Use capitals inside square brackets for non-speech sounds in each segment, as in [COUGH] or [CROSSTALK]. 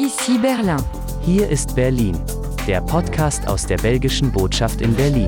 Ici Berlin. Hier ist Berlin, der Podcast aus der belgischen Botschaft in Berlin.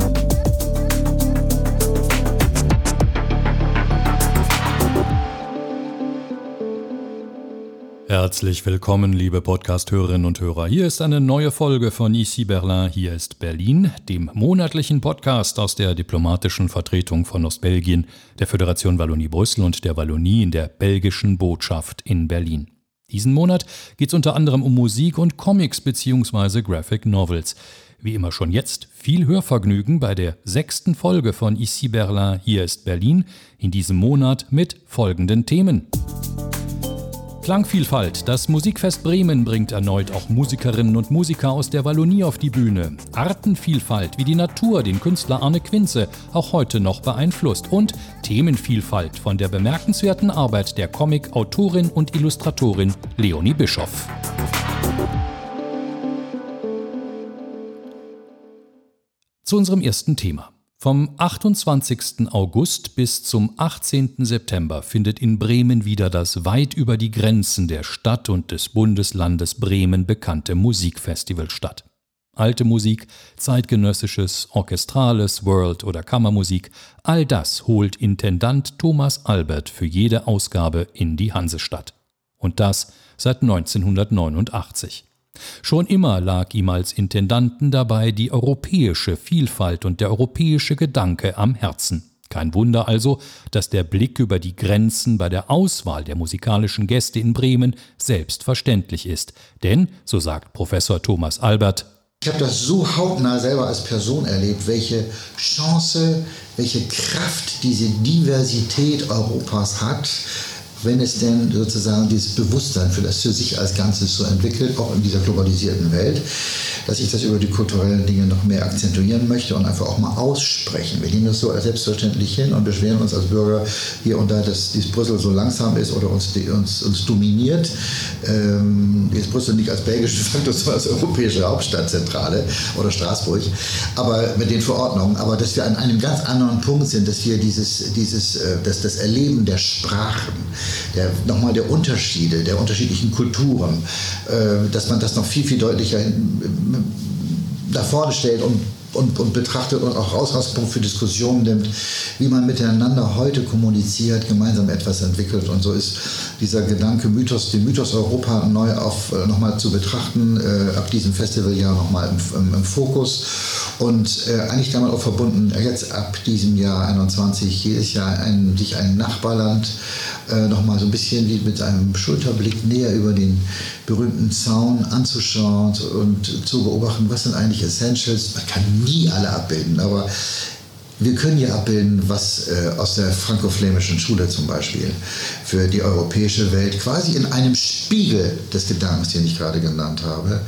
Herzlich willkommen, liebe Podcast-Hörerinnen und Hörer. Hier ist eine neue Folge von Ici Berlin, hier ist Berlin, dem monatlichen Podcast aus der diplomatischen Vertretung von Ostbelgien, der Föderation Wallonie-Brüssel und der Wallonie in der belgischen Botschaft in Berlin. Diesen Monat geht es unter anderem um Musik und Comics bzw. Graphic Novels. Wie immer schon jetzt viel Hörvergnügen bei der sechsten Folge von Ici Berlin, hier ist Berlin, in diesem Monat mit folgenden Themen. Klangvielfalt. Das Musikfest Bremen bringt erneut auch Musikerinnen und Musiker aus der Wallonie auf die Bühne. Artenvielfalt, wie die Natur den Künstler Arne Quinze auch heute noch beeinflusst. Und Themenvielfalt von der bemerkenswerten Arbeit der Comic-Autorin und Illustratorin Leonie Bischoff. Zu unserem ersten Thema. Vom 28. August bis zum 18. September findet in Bremen wieder das weit über die Grenzen der Stadt und des Bundeslandes Bremen bekannte Musikfestival statt. Alte Musik, zeitgenössisches, orchestrales, World- oder Kammermusik, all das holt Intendant Thomas Albert für jede Ausgabe in die Hansestadt. Und das seit 1989. Schon immer lag ihm als Intendanten dabei die europäische Vielfalt und der europäische Gedanke am Herzen. Kein Wunder also, dass der Blick über die Grenzen bei der Auswahl der musikalischen Gäste in Bremen selbstverständlich ist. Denn, so sagt Professor Thomas Albert, ich habe das so hautnah selber als Person erlebt, welche Chance, welche Kraft diese Diversität Europas hat, wenn es denn sozusagen dieses Bewusstsein für das für sich als Ganzes so entwickelt, auch in dieser globalisierten Welt, dass ich das über die kulturellen Dinge noch mehr akzentuieren möchte und einfach auch mal aussprechen. Wir nehmen das so als selbstverständlich hin und beschweren uns als Bürger hier und da, dass dieses Brüssel so langsam ist oder uns, uns, uns dominiert. Ähm, jetzt Brüssel nicht als belgische Faktor, [LAUGHS] sondern als europäische Hauptstadtzentrale oder Straßburg, aber mit den Verordnungen, aber dass wir an einem ganz anderen Punkt sind, dass wir dieses, dieses äh, das, das Erleben der Sprachen, der, nochmal der Unterschiede, der unterschiedlichen Kulturen, äh, dass man das noch viel, viel deutlicher nach vorne stellt und und, und, betrachtet und auch Ausgangspunkt für Diskussionen nimmt, wie man miteinander heute kommuniziert, gemeinsam etwas entwickelt. Und so ist dieser Gedanke, Mythos, den Mythos Europa neu auf äh, nochmal zu betrachten, äh, ab diesem Festivaljahr nochmal im, im, im, Fokus. Und äh, eigentlich damit auch verbunden, jetzt ab diesem Jahr 21 jedes Jahr ein, sich ein Nachbarland äh, nochmal so ein bisschen wie mit einem Schulterblick näher über den berühmten Zaun anzuschauen und zu beobachten, was sind eigentlich Essentials. Man kann nie alle abbilden, aber wir können ja abbilden, was äh, aus der franco-flämischen Schule zum Beispiel für die europäische Welt quasi in einem Spiegel des Gedankens, den ich gerade genannt habe,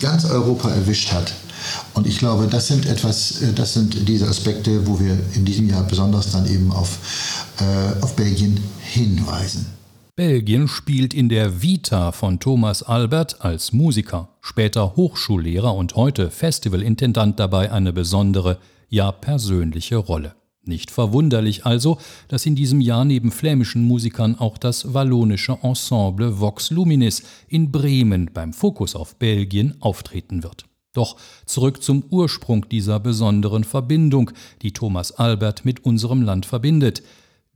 ganz Europa erwischt hat. Und ich glaube, das sind etwas, äh, das sind diese Aspekte, wo wir in diesem Jahr besonders dann eben auf, äh, auf Belgien hinweisen. Belgien spielt in der Vita von Thomas Albert als Musiker, später Hochschullehrer und heute Festivalintendant dabei eine besondere, ja persönliche Rolle. Nicht verwunderlich also, dass in diesem Jahr neben flämischen Musikern auch das wallonische Ensemble Vox Luminis in Bremen beim Fokus auf Belgien auftreten wird. Doch zurück zum Ursprung dieser besonderen Verbindung, die Thomas Albert mit unserem Land verbindet.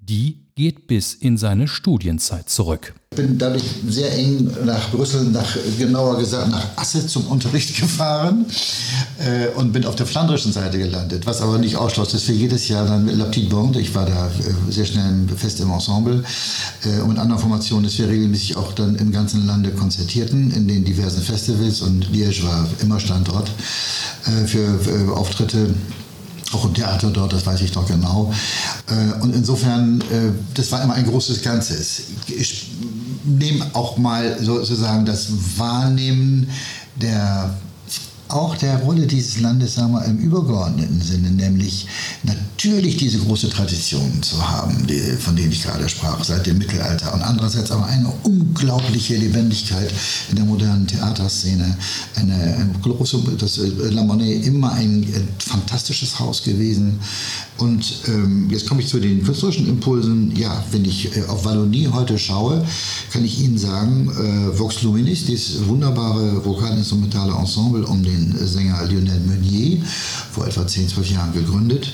Die geht bis in seine Studienzeit zurück. Ich bin dadurch sehr eng nach Brüssel, nach, genauer gesagt nach Asse zum Unterricht [LAUGHS] gefahren äh, und bin auf der flandrischen Seite gelandet, was aber nicht ausschloss, dass wir jedes Jahr dann mit La Petite Bande, ich war da äh, sehr schnell fest im Ensemble äh, und mit anderen Formationen, dass wir regelmäßig auch dann im ganzen Lande konzertierten, in den diversen Festivals und Liège war immer Standort äh, für, für Auftritte auch Theater dort, das weiß ich noch genau. Äh, und insofern, äh, das war immer ein großes Ganzes. Ich nehme auch mal sozusagen das Wahrnehmen der auch der Rolle dieses Landes sagen wir, im übergeordneten Sinne, nämlich natürlich diese große Tradition zu haben, die, von denen ich gerade sprach, seit dem Mittelalter. Und andererseits aber eine unglaubliche Lebendigkeit in der modernen Theaterszene. Eine, eine große, das äh, La Monnaie immer ein, ein fantastisches Haus gewesen. Und ähm, jetzt komme ich zu den künstlerischen Impulsen. Ja, wenn ich äh, auf Wallonie heute schaue, kann ich Ihnen sagen, äh, Vox Luminis, dieses wunderbare vokalinstrumentale Ensemble um den Sänger Lionel Meunier, vor etwa 10, 12 Jahren gegründet.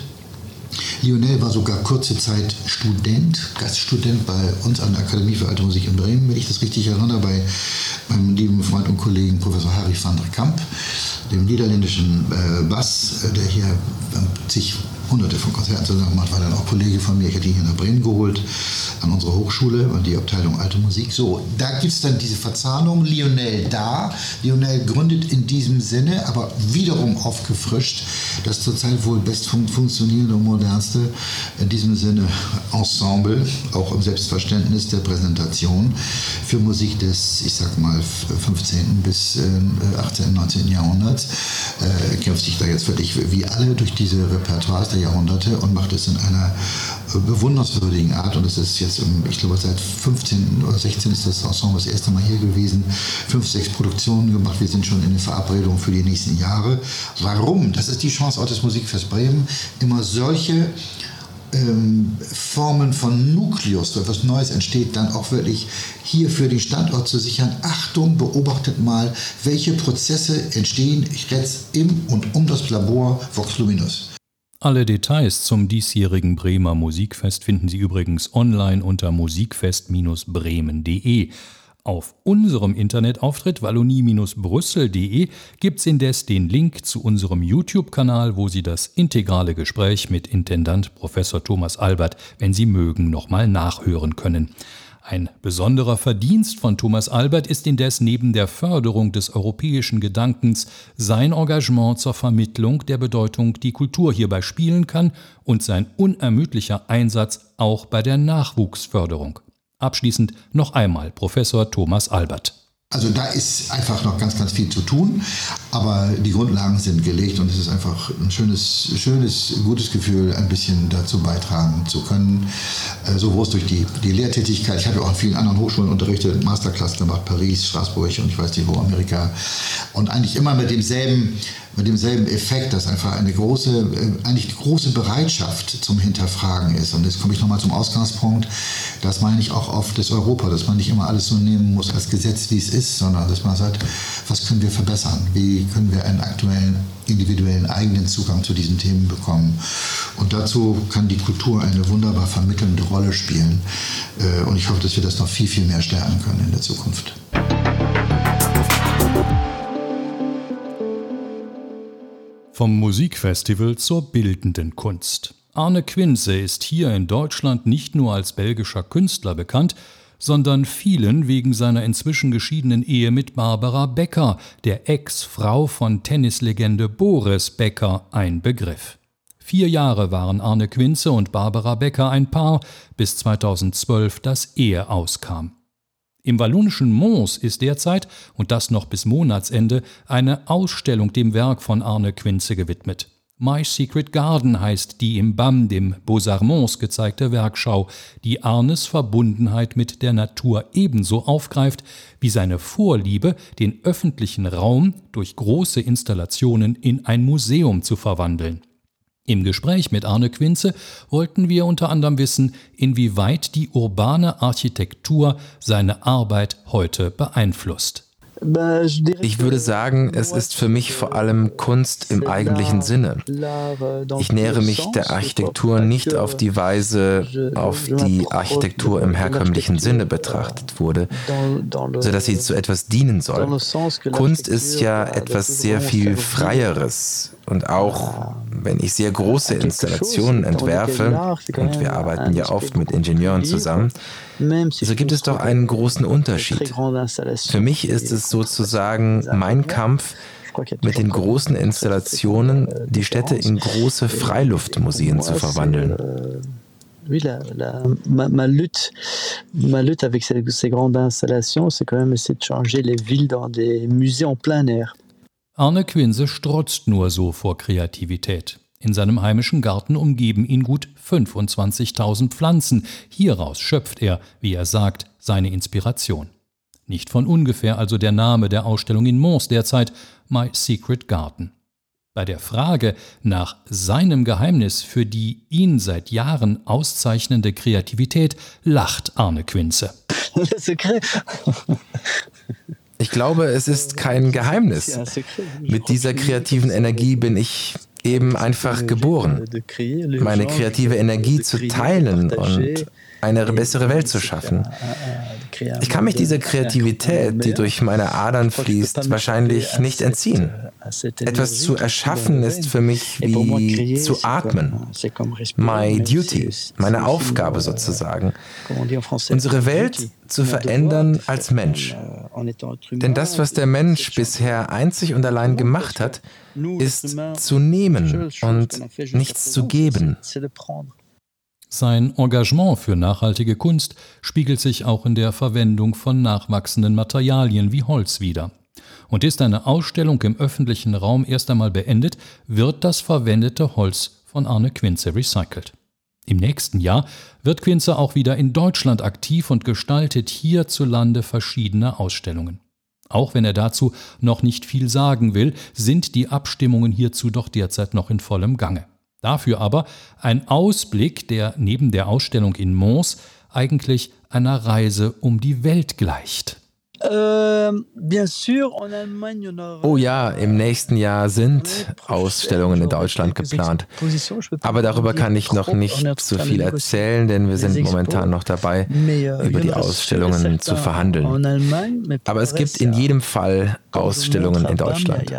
Lionel war sogar kurze Zeit Student, Gaststudent bei uns an der Akademie für Alte Musik in Bremen, wenn ich das richtig erinnere, bei meinem lieben Freund und Kollegen Professor Harry van der Kamp, dem niederländischen äh, Bass, äh, der hier äh, zig hunderte von Konzerten zusammen gemacht, war dann auch Kollege von mir, ich hatte ihn hier nach Bremen geholt, an unsere Hochschule, und die Abteilung Alte Musik. So, da gibt es dann diese Verzahnung, Lionel da, Lionel gründet in diesem Sinne, aber wiederum aufgefrischt, das zurzeit wohl best fun funktionierende und modernste, in diesem Sinne Ensemble, auch im Selbstverständnis der Präsentation für Musik des, ich sag mal, 15. bis äh, 18., 19. Jahrhunderts, äh, kämpft sich da jetzt völlig wie alle durch diese Repertoires Jahrhunderte und macht es in einer äh, bewundernswürdigen Art. Und es ist jetzt, ich glaube, seit 15 oder 16 ist das Ensemble das erste Mal hier gewesen. Fünf, sechs Produktionen gemacht. Wir sind schon in den Verabredungen für die nächsten Jahre. Warum? Das ist die Chance auch des Musikfest Bremen, immer solche ähm, Formen von Nukleus, wo etwas Neues entsteht, dann auch wirklich hier für den Standort zu sichern. Achtung, beobachtet mal, welche Prozesse entstehen jetzt im und um das Labor Vox Luminus. Alle Details zum diesjährigen Bremer Musikfest finden Sie übrigens online unter musikfest-bremen.de. Auf unserem Internetauftritt wallonie-brüssel.de gibt es indes den Link zu unserem YouTube-Kanal, wo Sie das integrale Gespräch mit Intendant Professor Thomas Albert, wenn Sie mögen, nochmal nachhören können. Ein besonderer Verdienst von Thomas Albert ist indes neben der Förderung des europäischen Gedankens sein Engagement zur Vermittlung der Bedeutung, die Kultur hierbei spielen kann und sein unermüdlicher Einsatz auch bei der Nachwuchsförderung. Abschließend noch einmal Professor Thomas Albert. Also da ist einfach noch ganz, ganz viel zu tun, aber die Grundlagen sind gelegt und es ist einfach ein schönes, schönes, gutes Gefühl, ein bisschen dazu beitragen zu können. Äh, sowohl durch die, die Lehrtätigkeit, ich habe ja auch an vielen anderen Hochschulen unterrichtet, Masterclass gemacht, Paris, Straßburg und ich weiß nicht wo, Amerika. Und eigentlich immer mit demselben, mit demselben Effekt, dass einfach eine große, äh, eigentlich eine große Bereitschaft zum Hinterfragen ist. Und jetzt komme ich nochmal zum Ausgangspunkt. Das meine ich auch auf das Europa, dass man nicht immer alles so nehmen muss als Gesetz, wie es ist, sondern dass man sagt, was können wir verbessern? Wie können wir einen aktuellen, individuellen eigenen Zugang zu diesen Themen bekommen? Und dazu kann die Kultur eine wunderbar vermittelnde Rolle spielen. Äh, und ich hoffe, dass wir das noch viel, viel mehr stärken können in der Zukunft. Vom Musikfestival zur bildenden Kunst. Arne Quinze ist hier in Deutschland nicht nur als belgischer Künstler bekannt, sondern vielen wegen seiner inzwischen geschiedenen Ehe mit Barbara Becker, der Ex-Frau von Tennislegende Boris Becker, ein Begriff. Vier Jahre waren Arne Quinze und Barbara Becker ein Paar, bis 2012 das Ehe auskam. Im wallonischen Mons ist derzeit, und das noch bis Monatsende, eine Ausstellung dem Werk von Arne Quinze gewidmet. My Secret Garden heißt die im BAM, dem Beaux-Arts Mons, gezeigte Werkschau, die Arnes Verbundenheit mit der Natur ebenso aufgreift wie seine Vorliebe, den öffentlichen Raum durch große Installationen in ein Museum zu verwandeln. Im Gespräch mit Arne Quinze wollten wir unter anderem wissen, inwieweit die urbane Architektur seine Arbeit heute beeinflusst. Ich würde sagen, es ist für mich vor allem Kunst im eigentlichen Sinne. Ich nähere mich der Architektur nicht auf die Weise, auf die Architektur im herkömmlichen Sinne betrachtet wurde, sodass sie zu etwas dienen soll. Kunst ist ja etwas sehr viel Freieres, und auch wenn ich sehr große Installationen entwerfe, und wir arbeiten ja oft mit Ingenieuren zusammen, so gibt es doch einen großen Unterschied. Für mich ist es sozusagen mein Kampf, mit den großen Installationen die Städte in große Freiluftmuseen zu verwandeln. oui, la, la, ma, ma, lutte, ma lutte avec ces, ces grandes installations, c'est quand même essayer de changer les villes dans des musées en plein air. Arne Quinse strotzt nur so vor Kreativität. In seinem heimischen Garten umgeben ihn gut 25.000 Pflanzen. Hieraus schöpft er, wie er sagt, seine Inspiration. Nicht von ungefähr also der Name der Ausstellung in Mons derzeit My Secret Garden. Bei der Frage nach seinem Geheimnis für die ihn seit Jahren auszeichnende Kreativität lacht Arne Quinze. [LAUGHS] Ich glaube, es ist kein Geheimnis. Mit dieser kreativen Energie bin ich eben einfach geboren. Meine kreative Energie zu teilen und eine bessere Welt zu schaffen. Ich kann mich dieser Kreativität, die durch meine Adern fließt, wahrscheinlich nicht entziehen. Etwas zu erschaffen ist für mich wie zu atmen. My duty, meine Aufgabe sozusagen. Unsere Welt zu verändern als Mensch. Denn das, was der Mensch bisher einzig und allein gemacht hat, ist zu nehmen und nichts zu geben. Sein Engagement für nachhaltige Kunst spiegelt sich auch in der Verwendung von nachwachsenden Materialien wie Holz wider. Und ist eine Ausstellung im öffentlichen Raum erst einmal beendet, wird das verwendete Holz von Arne Quinze recycelt. Im nächsten Jahr wird Quinze auch wieder in Deutschland aktiv und gestaltet hierzulande verschiedene Ausstellungen. Auch wenn er dazu noch nicht viel sagen will, sind die Abstimmungen hierzu doch derzeit noch in vollem Gange. Dafür aber ein Ausblick, der neben der Ausstellung in Mons eigentlich einer Reise um die Welt gleicht. Ähm, oh ja, im nächsten Jahr sind Ausstellungen in Deutschland geplant. Aber darüber kann ich noch nicht so viel erzählen, denn wir sind momentan noch dabei, euh, über die Ausstellungen zu verhandeln. Aber es gibt in jedem Fall Ausstellungen in Deutschland.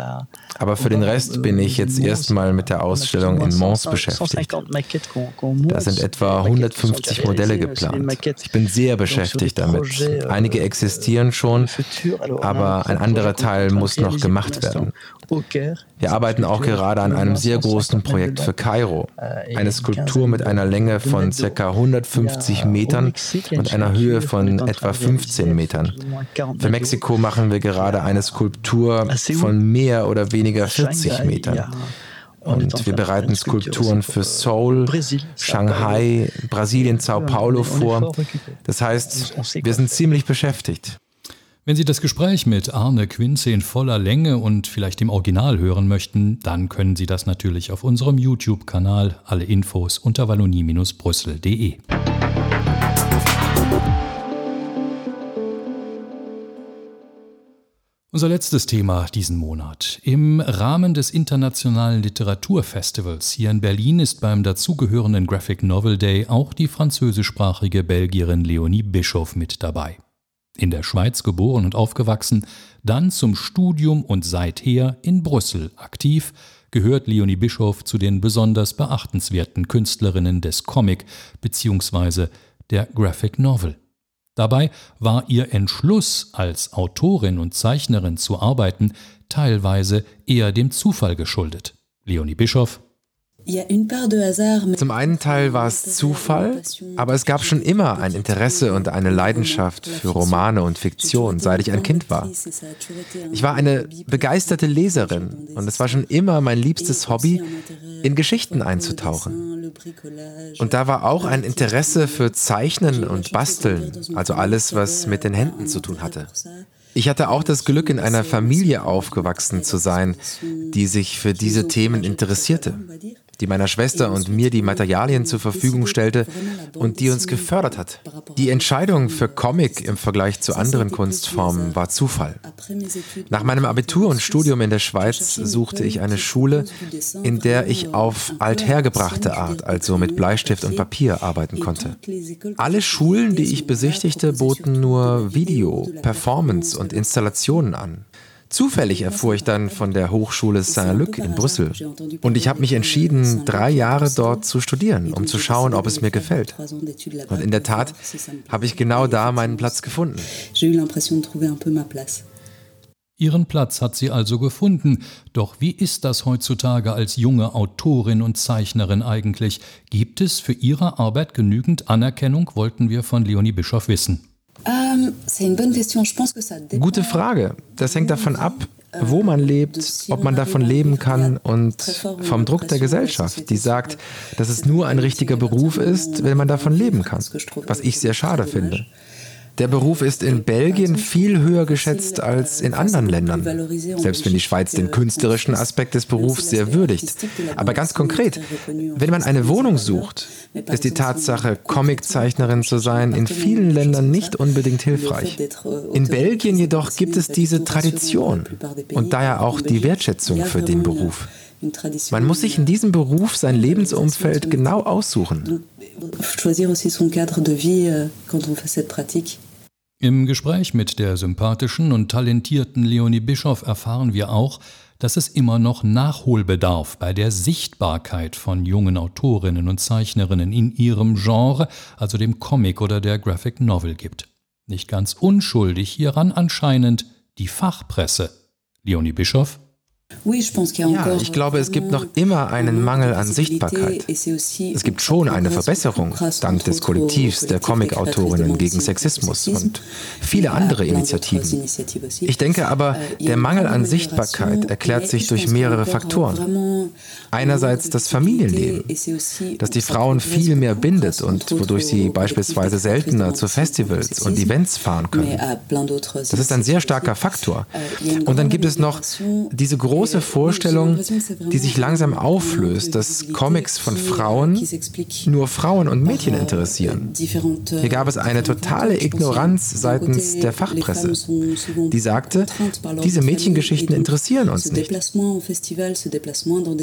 Aber für den Rest bin ich jetzt erstmal mit der Ausstellung in Mons beschäftigt. Da sind etwa 150 Modelle geplant. Ich bin sehr beschäftigt damit. Einige existieren schon schon, aber ein anderer Teil muss noch gemacht werden. Wir arbeiten auch gerade an einem sehr großen Projekt für Kairo. Eine Skulptur mit einer Länge von ca. 150 Metern und einer Höhe von etwa 15 Metern. Für Mexiko machen wir gerade eine Skulptur von mehr oder weniger 40 Metern. Und wir bereiten Skulpturen für Seoul, Shanghai, Brasilien, Sao Paulo vor. Das heißt, wir sind ziemlich beschäftigt. Wenn Sie das Gespräch mit Arne Quinze in voller Länge und vielleicht im Original hören möchten, dann können Sie das natürlich auf unserem YouTube-Kanal. Alle Infos unter wallonie-brüssel.de. Unser letztes Thema diesen Monat. Im Rahmen des Internationalen Literaturfestivals hier in Berlin ist beim dazugehörenden Graphic Novel Day auch die französischsprachige Belgierin Leonie Bischoff mit dabei in der Schweiz geboren und aufgewachsen, dann zum Studium und seither in Brüssel aktiv, gehört Leonie Bischof zu den besonders beachtenswerten Künstlerinnen des Comic bzw. der Graphic Novel. Dabei war ihr Entschluss, als Autorin und Zeichnerin zu arbeiten, teilweise eher dem Zufall geschuldet. Leonie Bischof zum einen Teil war es Zufall, aber es gab schon immer ein Interesse und eine Leidenschaft für Romane und Fiktion, seit ich ein Kind war. Ich war eine begeisterte Leserin und es war schon immer mein liebstes Hobby, in Geschichten einzutauchen. Und da war auch ein Interesse für Zeichnen und Basteln, also alles, was mit den Händen zu tun hatte. Ich hatte auch das Glück, in einer Familie aufgewachsen zu sein, die sich für diese Themen interessierte die meiner Schwester und mir die Materialien zur Verfügung stellte und die uns gefördert hat. Die Entscheidung für Comic im Vergleich zu anderen Kunstformen war Zufall. Nach meinem Abitur und Studium in der Schweiz suchte ich eine Schule, in der ich auf althergebrachte Art, also mit Bleistift und Papier, arbeiten konnte. Alle Schulen, die ich besichtigte, boten nur Video, Performance und Installationen an. Zufällig erfuhr ich dann von der Hochschule Saint-Luc in Brüssel. Und ich habe mich entschieden, drei Jahre dort zu studieren, um zu schauen, ob es mir gefällt. Und in der Tat habe ich genau da meinen Platz gefunden. Ihren Platz hat sie also gefunden. Doch wie ist das heutzutage als junge Autorin und Zeichnerin eigentlich? Gibt es für Ihre Arbeit genügend Anerkennung, wollten wir von Leonie Bischoff wissen. Uh Gute Frage. Das hängt davon ab, wo man lebt, ob man davon leben kann und vom Druck der Gesellschaft, die sagt, dass es nur ein richtiger Beruf ist, wenn man davon leben kann, was ich sehr schade finde. Der Beruf ist in Belgien viel höher geschätzt als in anderen Ländern, selbst wenn die Schweiz den künstlerischen Aspekt des Berufs sehr würdigt. Aber ganz konkret, wenn man eine Wohnung sucht, ist die Tatsache, Comiczeichnerin zu sein, in vielen Ländern nicht unbedingt hilfreich. In Belgien jedoch gibt es diese Tradition und daher auch die Wertschätzung für den Beruf. Man muss sich in diesem Beruf sein Lebensumfeld genau aussuchen. Euh, Im Gespräch mit der sympathischen und talentierten Leonie Bischoff erfahren wir auch, dass es immer noch Nachholbedarf bei der Sichtbarkeit von jungen Autorinnen und Zeichnerinnen in ihrem Genre, also dem Comic oder der Graphic Novel gibt. Nicht ganz unschuldig hieran anscheinend die Fachpresse. Leonie Bischoff ja, ich glaube, es gibt noch immer einen Mangel an Sichtbarkeit. Es gibt schon eine Verbesserung dank des Kollektivs der Comicautorinnen gegen Sexismus und viele andere Initiativen. Ich denke aber, der Mangel an Sichtbarkeit erklärt sich durch mehrere Faktoren. Einerseits das Familienleben, das die Frauen viel mehr bindet und wodurch sie beispielsweise seltener zu Festivals und Events fahren können. Das ist ein sehr starker Faktor. Und dann gibt es noch diese große große Vorstellung, die sich langsam auflöst, dass Comics von Frauen nur Frauen und Mädchen interessieren. Hier gab es eine totale Ignoranz seitens der Fachpresse, die sagte, diese Mädchengeschichten interessieren uns nicht.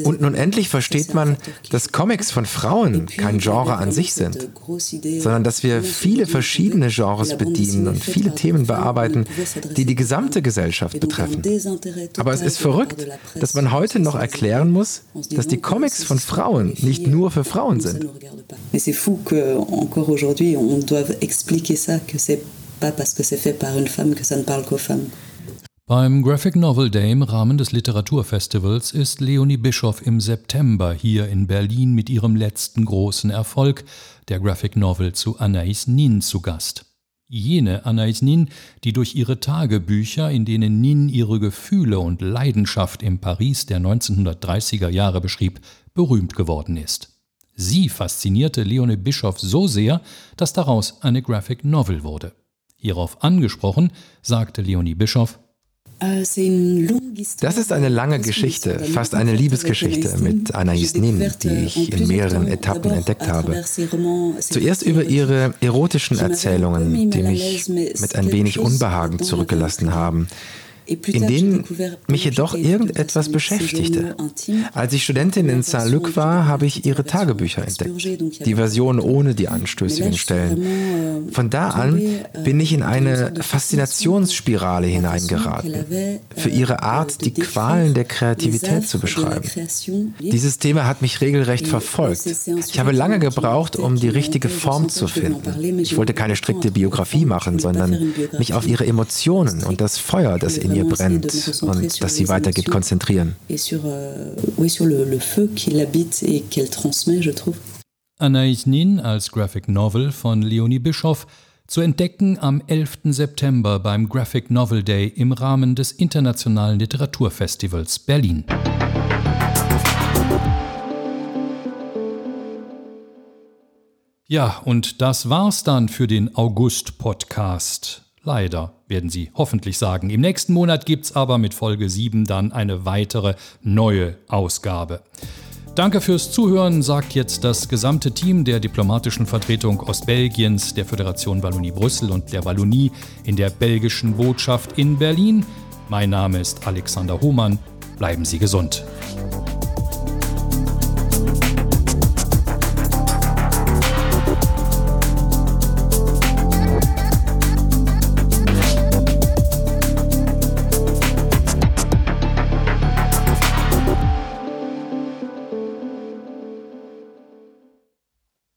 Und nun endlich versteht man, dass Comics von Frauen kein Genre an sich sind, sondern dass wir viele verschiedene Genres bedienen und viele Themen bearbeiten, die die gesamte Gesellschaft betreffen. Aber es ist verrückt, dass man heute noch erklären muss, dass die Comics von Frauen nicht nur für Frauen sind. Mais c'est fou qu'encore aujourd'hui on doive expliquer ça, que c'est pas parce que c'est fait par une femme que ça ne parle qu'aux femmes. Beim Graphic Novel Day im Rahmen des Literaturfestivals ist Leonie Bischoff im September hier in Berlin mit ihrem letzten großen Erfolg, der Graphic Novel zu Anaïs Nin, zu Gast. Jene Anais Nin, die durch ihre Tagebücher, in denen Nin ihre Gefühle und Leidenschaft im Paris der 1930er Jahre beschrieb, berühmt geworden ist. Sie faszinierte Leone Bischoff so sehr, dass daraus eine Graphic Novel wurde. Hierauf angesprochen, sagte Leonie Bischoff, das ist eine lange Geschichte, fast eine Liebesgeschichte mit Anaïs Nin, die ich in mehreren Etappen entdeckt habe. Zuerst über ihre erotischen Erzählungen, die mich mit ein wenig Unbehagen zurückgelassen haben in denen mich jedoch irgendetwas beschäftigte. Als ich Studentin in Saint-Luc war, habe ich ihre Tagebücher entdeckt, die Version ohne die anstößigen Stellen. Von da an bin ich in eine Faszinationsspirale hineingeraten, für ihre Art, die Qualen der Kreativität zu beschreiben. Dieses Thema hat mich regelrecht verfolgt. Ich habe lange gebraucht, um die richtige Form zu finden. Ich wollte keine strikte Biografie machen, sondern mich auf ihre Emotionen und das Feuer, das in ihr ihr brennt und dass sie weitergibt, konzentrieren. Euh, Anaïs Nin als Graphic Novel von Leonie Bischoff zu entdecken am 11. September beim Graphic Novel Day im Rahmen des Internationalen Literaturfestivals Berlin. Ja, und das war's dann für den August-Podcast. Leider, werden Sie hoffentlich sagen. Im nächsten Monat gibt es aber mit Folge 7 dann eine weitere neue Ausgabe. Danke fürs Zuhören, sagt jetzt das gesamte Team der diplomatischen Vertretung Ostbelgiens, der Föderation Wallonie Brüssel und der Wallonie in der belgischen Botschaft in Berlin. Mein Name ist Alexander Hohmann. Bleiben Sie gesund.